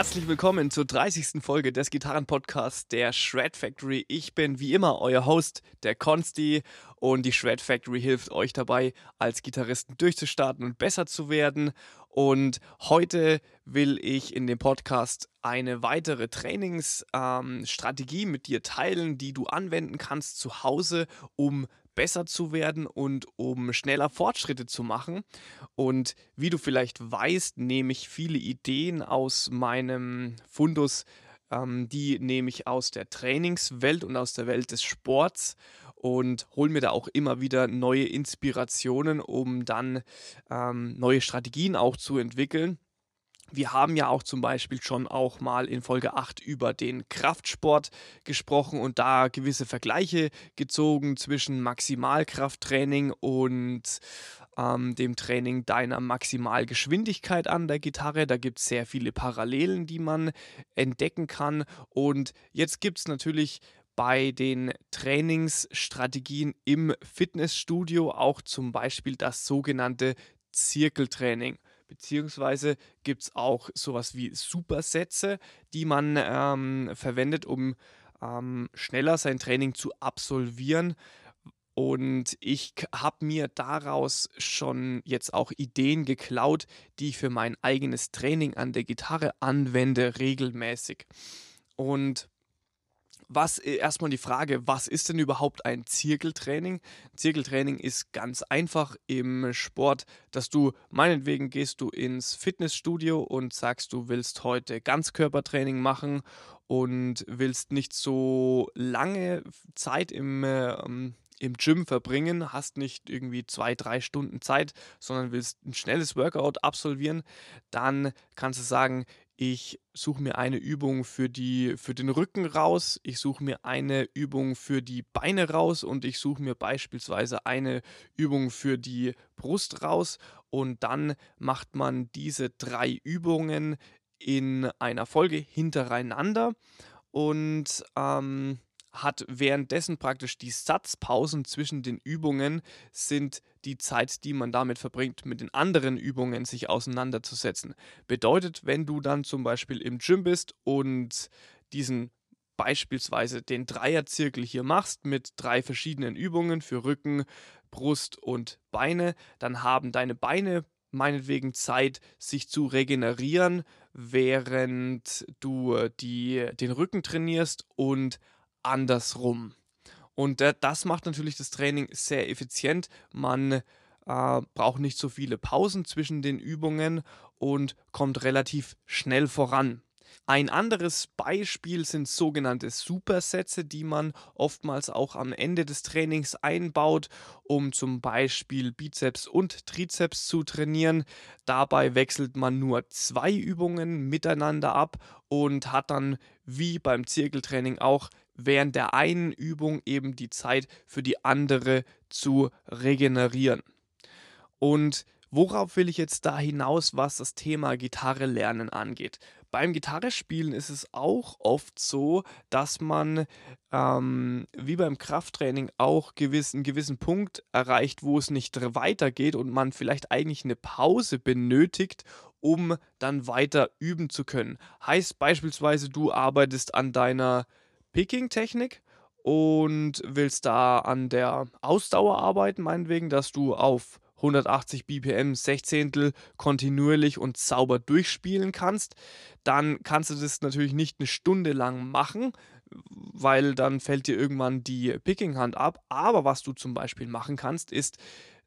Herzlich willkommen zur 30. Folge des Gitarrenpodcasts der Shred Factory. Ich bin wie immer euer Host, der Consti, und die Shred Factory hilft euch dabei, als Gitarristen durchzustarten und besser zu werden. Und heute will ich in dem Podcast eine weitere Trainingsstrategie ähm, mit dir teilen, die du anwenden kannst zu Hause, um besser zu werden und um schneller Fortschritte zu machen. Und wie du vielleicht weißt, nehme ich viele Ideen aus meinem Fundus, ähm, die nehme ich aus der Trainingswelt und aus der Welt des Sports und hole mir da auch immer wieder neue Inspirationen, um dann ähm, neue Strategien auch zu entwickeln. Wir haben ja auch zum Beispiel schon auch mal in Folge 8 über den Kraftsport gesprochen und da gewisse Vergleiche gezogen zwischen Maximalkrafttraining und ähm, dem Training deiner Maximalgeschwindigkeit an der Gitarre. Da gibt es sehr viele Parallelen, die man entdecken kann. Und jetzt gibt es natürlich bei den Trainingsstrategien im Fitnessstudio auch zum Beispiel das sogenannte Zirkeltraining beziehungsweise gibt es auch sowas wie Supersätze, die man ähm, verwendet, um ähm, schneller sein Training zu absolvieren. Und ich habe mir daraus schon jetzt auch Ideen geklaut, die ich für mein eigenes Training an der Gitarre anwende, regelmäßig. Und was äh, erstmal die Frage, was ist denn überhaupt ein Zirkeltraining? Zirkeltraining ist ganz einfach im Sport, dass du meinetwegen gehst du ins Fitnessstudio und sagst, du willst heute Ganzkörpertraining machen und willst nicht so lange Zeit im ähm, im Gym verbringen, hast nicht irgendwie zwei, drei Stunden Zeit, sondern willst ein schnelles Workout absolvieren, dann kannst du sagen, ich suche mir eine Übung für, die, für den Rücken raus, ich suche mir eine Übung für die Beine raus und ich suche mir beispielsweise eine Übung für die Brust raus und dann macht man diese drei Übungen in einer Folge hintereinander und ähm, hat währenddessen praktisch die Satzpausen zwischen den Übungen sind die Zeit, die man damit verbringt, mit den anderen Übungen sich auseinanderzusetzen. Bedeutet, wenn du dann zum Beispiel im Gym bist und diesen beispielsweise den Dreierzirkel hier machst mit drei verschiedenen Übungen für Rücken, Brust und Beine, dann haben deine Beine meinetwegen Zeit, sich zu regenerieren, während du die, den Rücken trainierst und andersrum. Und das macht natürlich das Training sehr effizient. Man äh, braucht nicht so viele Pausen zwischen den Übungen und kommt relativ schnell voran. Ein anderes Beispiel sind sogenannte Supersätze, die man oftmals auch am Ende des Trainings einbaut, um zum Beispiel Bizeps und Trizeps zu trainieren. Dabei wechselt man nur zwei Übungen miteinander ab und hat dann wie beim Zirkeltraining auch während der einen Übung eben die Zeit für die andere zu regenerieren. Und worauf will ich jetzt da hinaus, was das Thema Gitarre lernen angeht? Beim Gitarrespielen ist es auch oft so, dass man ähm, wie beim Krafttraining auch gewiss, einen gewissen Punkt erreicht, wo es nicht weitergeht und man vielleicht eigentlich eine Pause benötigt, um dann weiter üben zu können. Heißt beispielsweise, du arbeitest an deiner Picking-Technik und willst da an der Ausdauer arbeiten, meinetwegen, dass du auf 180 BPM Sechzehntel kontinuierlich und sauber durchspielen kannst, dann kannst du das natürlich nicht eine Stunde lang machen, weil dann fällt dir irgendwann die Picking-Hand ab. Aber was du zum Beispiel machen kannst, ist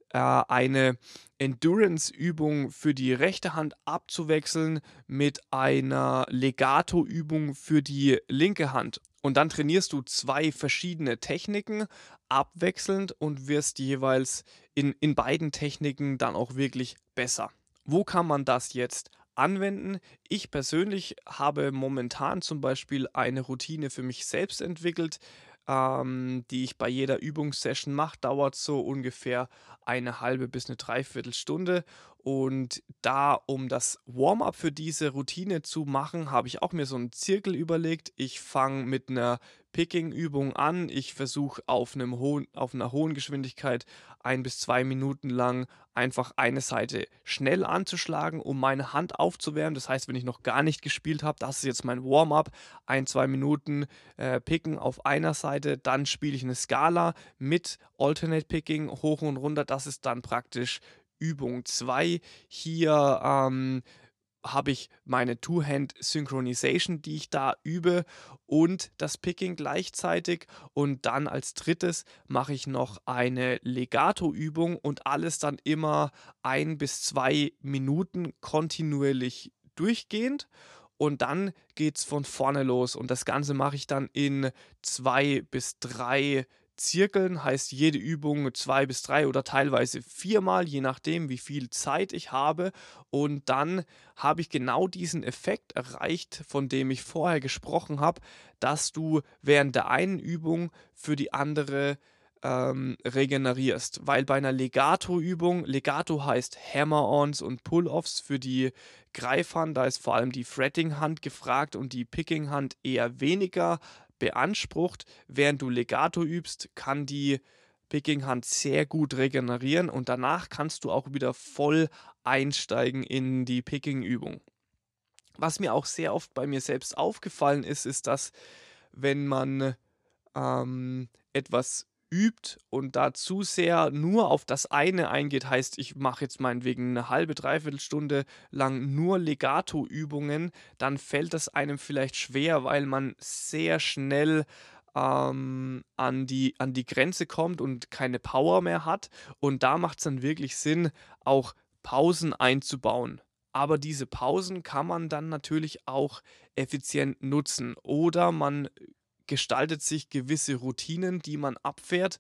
äh, eine Endurance-Übung für die rechte Hand abzuwechseln mit einer Legato-Übung für die linke Hand. Und dann trainierst du zwei verschiedene Techniken abwechselnd und wirst jeweils in, in beiden Techniken dann auch wirklich besser. Wo kann man das jetzt anwenden? Ich persönlich habe momentan zum Beispiel eine Routine für mich selbst entwickelt, ähm, die ich bei jeder Übungssession mache, dauert so ungefähr eine halbe bis eine Dreiviertelstunde. Und da, um das Warm-up für diese Routine zu machen, habe ich auch mir so einen Zirkel überlegt. Ich fange mit einer Picking-Übung an. Ich versuche auf, auf einer hohen Geschwindigkeit ein bis zwei Minuten lang einfach eine Seite schnell anzuschlagen, um meine Hand aufzuwärmen. Das heißt, wenn ich noch gar nicht gespielt habe, das ist jetzt mein Warm-up, ein, zwei Minuten äh, Picken auf einer Seite, dann spiele ich eine Skala mit Alternate Picking hoch und runter. Das ist dann praktisch Übung 2. Hier ähm, habe ich meine Two-Hand-Synchronization, die ich da übe und das Picking gleichzeitig. Und dann als drittes mache ich noch eine Legato-Übung und alles dann immer ein bis zwei Minuten kontinuierlich durchgehend. Und dann geht es von vorne los. Und das Ganze mache ich dann in zwei bis drei Zirkeln heißt jede Übung zwei bis drei oder teilweise viermal, je nachdem, wie viel Zeit ich habe. Und dann habe ich genau diesen Effekt erreicht, von dem ich vorher gesprochen habe, dass du während der einen Übung für die andere ähm, regenerierst. Weil bei einer Legato-Übung, Legato heißt Hammer-Ons und Pull-Offs für die Greifhand, da ist vor allem die Fretting-Hand gefragt und die Picking-Hand eher weniger beansprucht. Während du Legato übst, kann die Picking-Hand sehr gut regenerieren und danach kannst du auch wieder voll einsteigen in die Picking-Übung. Was mir auch sehr oft bei mir selbst aufgefallen ist, ist, dass wenn man ähm, etwas übt und da zu sehr nur auf das eine eingeht, heißt, ich mache jetzt meinetwegen eine halbe, dreiviertel Stunde lang nur Legato-Übungen, dann fällt das einem vielleicht schwer, weil man sehr schnell ähm, an, die, an die Grenze kommt und keine Power mehr hat. Und da macht es dann wirklich Sinn, auch Pausen einzubauen. Aber diese Pausen kann man dann natürlich auch effizient nutzen. Oder man gestaltet sich gewisse Routinen, die man abfährt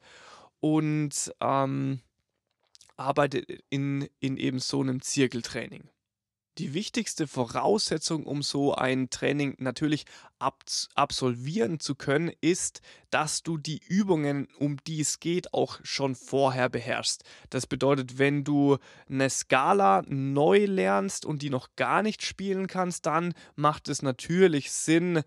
und ähm, arbeitet in, in eben so einem Zirkeltraining. Die wichtigste Voraussetzung, um so ein Training natürlich ab absolvieren zu können, ist, dass du die Übungen, um die es geht, auch schon vorher beherrschst. Das bedeutet, wenn du eine Skala neu lernst und die noch gar nicht spielen kannst, dann macht es natürlich Sinn,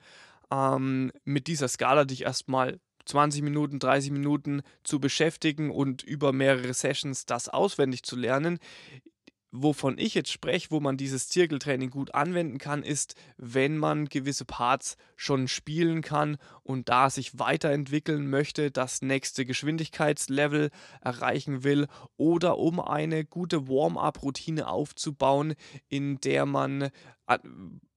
ähm, mit dieser Skala dich erstmal 20 Minuten, 30 Minuten zu beschäftigen und über mehrere Sessions das auswendig zu lernen wovon ich jetzt spreche, wo man dieses Zirkeltraining gut anwenden kann, ist, wenn man gewisse Parts schon spielen kann und da sich weiterentwickeln möchte, das nächste Geschwindigkeitslevel erreichen will oder um eine gute Warm-up-Routine aufzubauen, in der man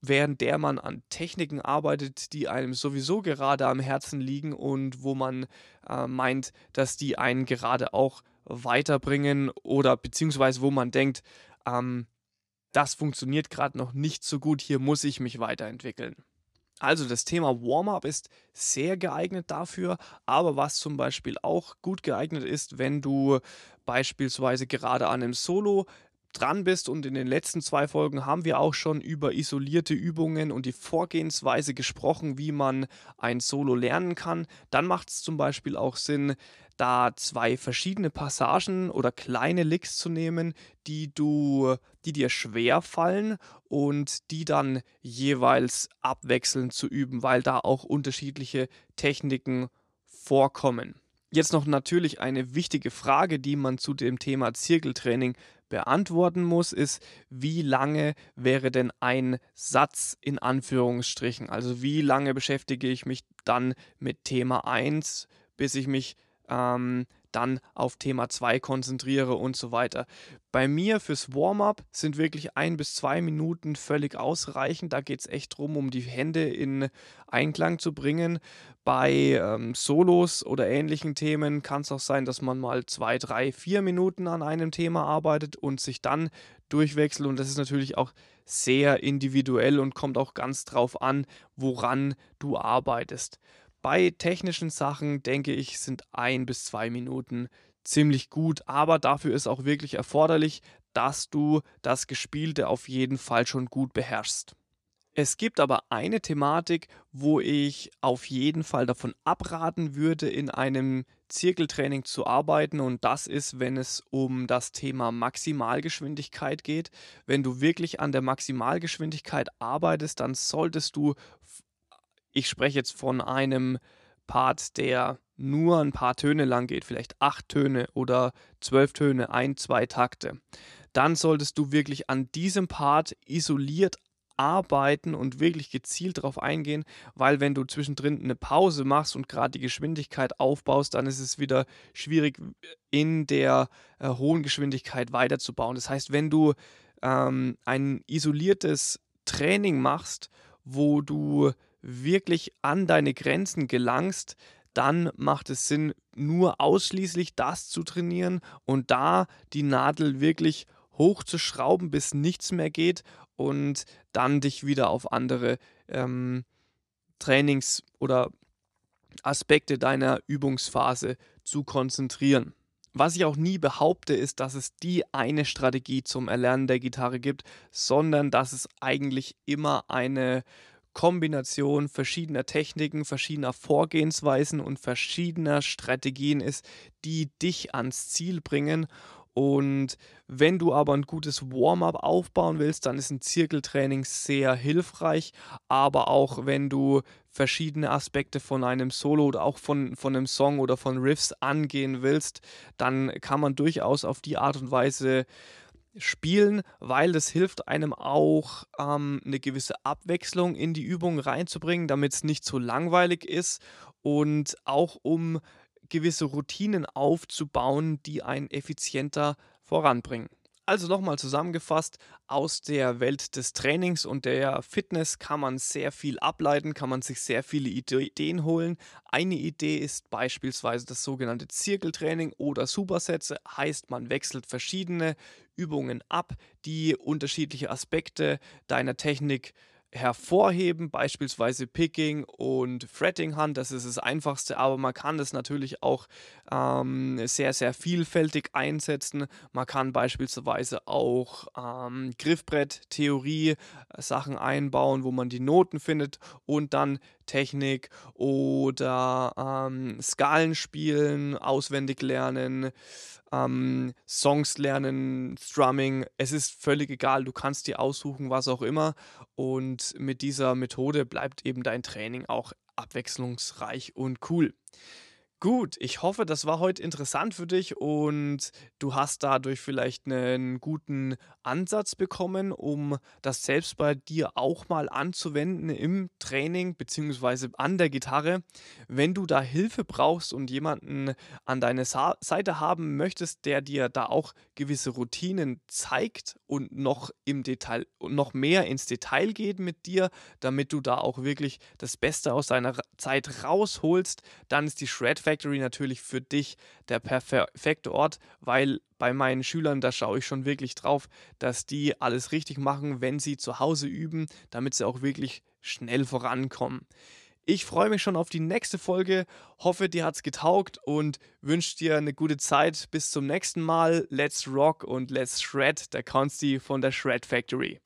während der man an Techniken arbeitet, die einem sowieso gerade am Herzen liegen und wo man äh, meint, dass die einen gerade auch weiterbringen oder beziehungsweise wo man denkt, ähm, das funktioniert gerade noch nicht so gut, hier muss ich mich weiterentwickeln. Also das Thema Warm-up ist sehr geeignet dafür, aber was zum Beispiel auch gut geeignet ist, wenn du beispielsweise gerade an einem Solo dran bist und in den letzten zwei Folgen haben wir auch schon über isolierte Übungen und die Vorgehensweise gesprochen, wie man ein Solo lernen kann, dann macht es zum Beispiel auch Sinn, da zwei verschiedene Passagen oder kleine Licks zu nehmen, die du, die dir schwer fallen und die dann jeweils abwechselnd zu üben, weil da auch unterschiedliche Techniken vorkommen. Jetzt noch natürlich eine wichtige Frage, die man zu dem Thema Zirkeltraining beantworten muss, ist, wie lange wäre denn ein Satz in Anführungsstrichen? Also wie lange beschäftige ich mich dann mit Thema 1, bis ich mich ähm, dann auf Thema 2 konzentriere und so weiter. Bei mir fürs Warm-up sind wirklich ein bis zwei Minuten völlig ausreichend. Da geht es echt darum, um die Hände in Einklang zu bringen. Bei ähm, Solos oder ähnlichen Themen kann es auch sein, dass man mal zwei, drei, vier Minuten an einem Thema arbeitet und sich dann durchwechselt. Und das ist natürlich auch sehr individuell und kommt auch ganz drauf an, woran du arbeitest. Bei technischen Sachen denke ich, sind ein bis zwei Minuten ziemlich gut, aber dafür ist auch wirklich erforderlich, dass du das Gespielte auf jeden Fall schon gut beherrschst. Es gibt aber eine Thematik, wo ich auf jeden Fall davon abraten würde, in einem Zirkeltraining zu arbeiten und das ist, wenn es um das Thema Maximalgeschwindigkeit geht. Wenn du wirklich an der Maximalgeschwindigkeit arbeitest, dann solltest du ich spreche jetzt von einem Part, der nur ein paar Töne lang geht, vielleicht acht Töne oder zwölf Töne, ein, zwei Takte, dann solltest du wirklich an diesem Part isoliert arbeiten und wirklich gezielt darauf eingehen, weil wenn du zwischendrin eine Pause machst und gerade die Geschwindigkeit aufbaust, dann ist es wieder schwierig in der äh, hohen Geschwindigkeit weiterzubauen. Das heißt, wenn du ähm, ein isoliertes Training machst, wo du wirklich an deine Grenzen gelangst, dann macht es Sinn, nur ausschließlich das zu trainieren und da die Nadel wirklich hochzuschrauben, bis nichts mehr geht und dann dich wieder auf andere ähm, Trainings- oder Aspekte deiner Übungsphase zu konzentrieren. Was ich auch nie behaupte, ist, dass es die eine Strategie zum Erlernen der Gitarre gibt, sondern dass es eigentlich immer eine Kombination verschiedener Techniken, verschiedener Vorgehensweisen und verschiedener Strategien ist, die dich ans Ziel bringen und wenn du aber ein gutes Warm-up aufbauen willst, dann ist ein Zirkeltraining sehr hilfreich. Aber auch wenn du verschiedene Aspekte von einem Solo oder auch von, von einem Song oder von Riffs angehen willst, dann kann man durchaus auf die Art und Weise spielen, weil das hilft einem auch ähm, eine gewisse Abwechslung in die Übung reinzubringen, damit es nicht so langweilig ist und auch um gewisse Routinen aufzubauen, die einen effizienter voranbringen. Also nochmal zusammengefasst, aus der Welt des Trainings und der Fitness kann man sehr viel ableiten, kann man sich sehr viele Ideen holen. Eine Idee ist beispielsweise das sogenannte Zirkeltraining oder Supersätze, heißt man wechselt verschiedene Übungen ab, die unterschiedliche Aspekte deiner Technik hervorheben, beispielsweise Picking und Fretting Hand. Das ist das Einfachste, aber man kann das natürlich auch ähm, sehr, sehr vielfältig einsetzen. Man kann beispielsweise auch ähm, Griffbrett-Theorie äh, Sachen einbauen, wo man die Noten findet und dann Technik oder ähm, Skalen spielen, auswendig lernen, ähm, Songs lernen, Strumming. Es ist völlig egal, du kannst dir aussuchen, was auch immer. Und mit dieser Methode bleibt eben dein Training auch abwechslungsreich und cool. Gut, ich hoffe, das war heute interessant für dich und du hast dadurch vielleicht einen guten Ansatz bekommen, um das selbst bei dir auch mal anzuwenden im Training bzw. an der Gitarre. Wenn du da Hilfe brauchst und jemanden an deiner Seite haben möchtest, der dir da auch gewisse Routinen zeigt und noch im Detail noch mehr ins Detail geht mit dir, damit du da auch wirklich das Beste aus deiner Zeit rausholst, dann ist die Shred Factory natürlich für dich der perfekte Ort, weil bei meinen Schülern, da schaue ich schon wirklich drauf, dass die alles richtig machen, wenn sie zu Hause üben, damit sie auch wirklich schnell vorankommen. Ich freue mich schon auf die nächste Folge, hoffe, dir hat es getaugt und wünsche dir eine gute Zeit. Bis zum nächsten Mal. Let's rock und let's shred, der Consti von der Shred Factory.